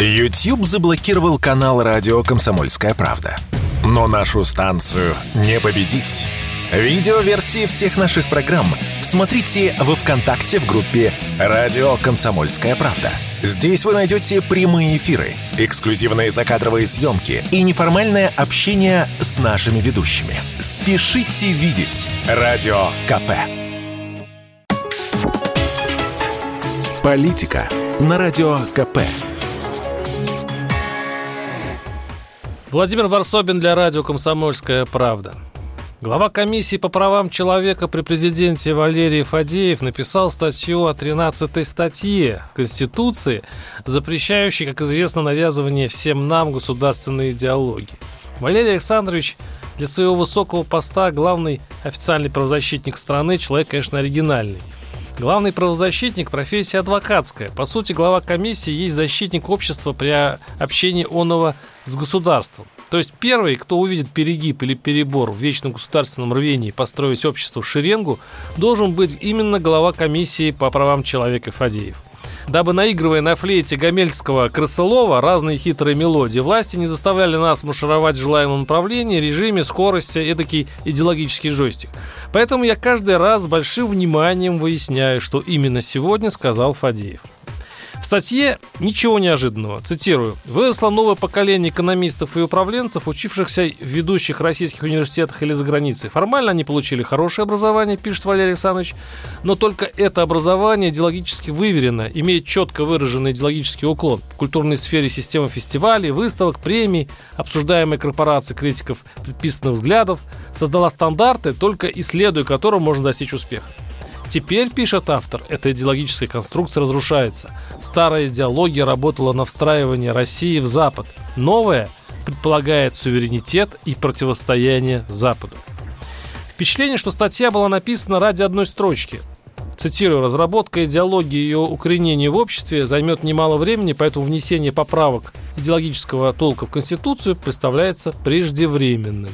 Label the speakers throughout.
Speaker 1: YouTube заблокировал канал радио «Комсомольская правда». Но нашу станцию не победить. Видеоверсии всех наших программ смотрите во ВКонтакте в группе «Радио Комсомольская правда». Здесь вы найдете прямые эфиры, эксклюзивные закадровые съемки и неформальное общение с нашими ведущими. Спешите видеть «Радио КП». Политика на Радио КП.
Speaker 2: Владимир Варсобин для радио «Комсомольская правда». Глава комиссии по правам человека при президенте Валерий Фадеев написал статью о 13 статье Конституции, запрещающей, как известно, навязывание всем нам государственной идеологии. Валерий Александрович для своего высокого поста главный официальный правозащитник страны, человек, конечно, оригинальный. Главный правозащитник – профессия адвокатская. По сути, глава комиссии есть защитник общества при общении оного с государством. То есть первый, кто увидит перегиб или перебор в вечном государственном рвении построить общество в шеренгу, должен быть именно глава комиссии по правам человека Фадеев. Дабы наигрывая на флейте Гомельского крысолова разные хитрые мелодии, власти не заставляли нас маршировать в желаемом направлении, режиме, скорости, эдакий идеологический джойстик. Поэтому я каждый раз с большим вниманием выясняю, что именно сегодня сказал Фадеев. Статье ничего неожиданного. Цитирую. «Выросло новое поколение экономистов и управленцев, учившихся в ведущих российских университетах или за границей. Формально они получили хорошее образование, пишет Валерий Александрович, но только это образование идеологически выверено, имеет четко выраженный идеологический уклон. В культурной сфере система фестивалей, выставок, премий, обсуждаемой корпорации критиков предписанных взглядов, создала стандарты, только исследуя которым можно достичь успеха. Теперь, пишет автор, эта идеологическая конструкция разрушается. Старая идеология работала на встраивание России в Запад. Новая предполагает суверенитет и противостояние Западу. Впечатление, что статья была написана ради одной строчки. Цитирую, разработка идеологии и ее укоренение в обществе займет немало времени, поэтому внесение поправок идеологического толка в Конституцию представляется преждевременным.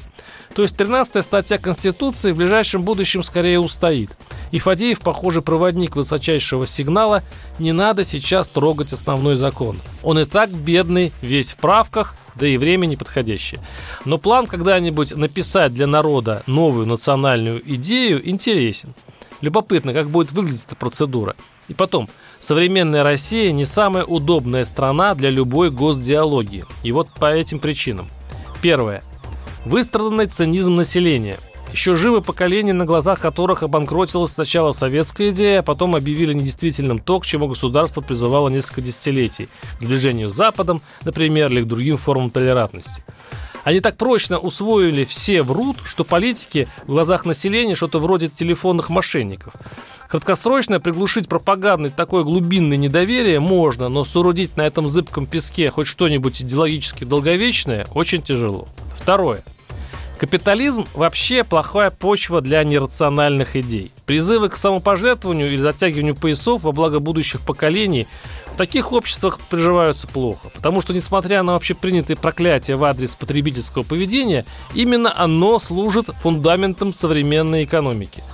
Speaker 2: То есть 13 статья Конституции в ближайшем будущем скорее устоит. И Фадеев, похоже, проводник высочайшего сигнала «не надо сейчас трогать основной закон». Он и так бедный, весь в правках, да и время неподходящее. Но план когда-нибудь написать для народа новую национальную идею интересен. Любопытно, как будет выглядеть эта процедура. И потом, современная Россия не самая удобная страна для любой госдиалогии. И вот по этим причинам. Первое. Выстраданный цинизм населения. Еще живы поколения, на глазах которых обанкротилась сначала советская идея, а потом объявили недействительным то, к чему государство призывало несколько десятилетий. К сближению с Западом, например, или к другим формам толерантности. Они так прочно усвоили все врут, что политики в глазах населения что-то вроде телефонных мошенников. Краткосрочно приглушить пропагандой такое глубинное недоверие можно, но соорудить на этом зыбком песке хоть что-нибудь идеологически долговечное очень тяжело. Второе. Капитализм вообще плохая почва для нерациональных идей. Призывы к самопожертвованию или затягиванию поясов во благо будущих поколений в таких обществах приживаются плохо, потому что, несмотря на общепринятые проклятия в адрес потребительского поведения, именно оно служит фундаментом современной экономики.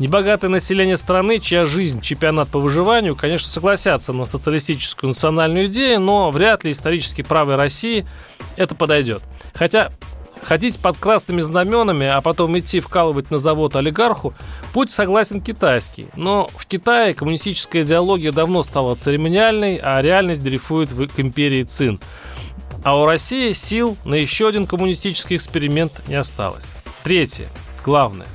Speaker 2: Небогатое население страны, чья жизнь – чемпионат по выживанию, конечно, согласятся на социалистическую национальную идею, но вряд ли исторически правой России это подойдет. Хотя Ходить под красными знаменами, а потом идти вкалывать на завод олигарху, путь согласен китайский. Но в Китае коммунистическая идеология давно стала церемониальной, а реальность дрейфует к империи Цин. А у России сил на еще один коммунистический эксперимент не осталось. Третье, главное,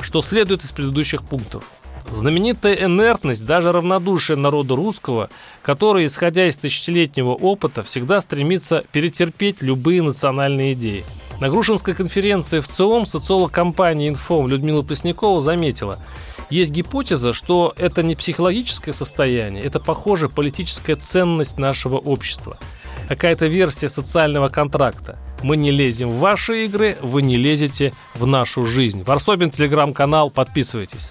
Speaker 2: что следует из предыдущих пунктов. Знаменитая инертность, даже равнодушие народа русского, который, исходя из тысячелетнего опыта, всегда стремится перетерпеть любые национальные идеи. На Грушинской конференции в ЦИОМ социолог компании «Инфом» Людмила Преснякова заметила, есть гипотеза, что это не психологическое состояние, это, похоже, политическая ценность нашего общества. Какая-то версия социального контракта. Мы не лезем в ваши игры, вы не лезете в нашу жизнь. Варсобин, телеграм-канал, подписывайтесь.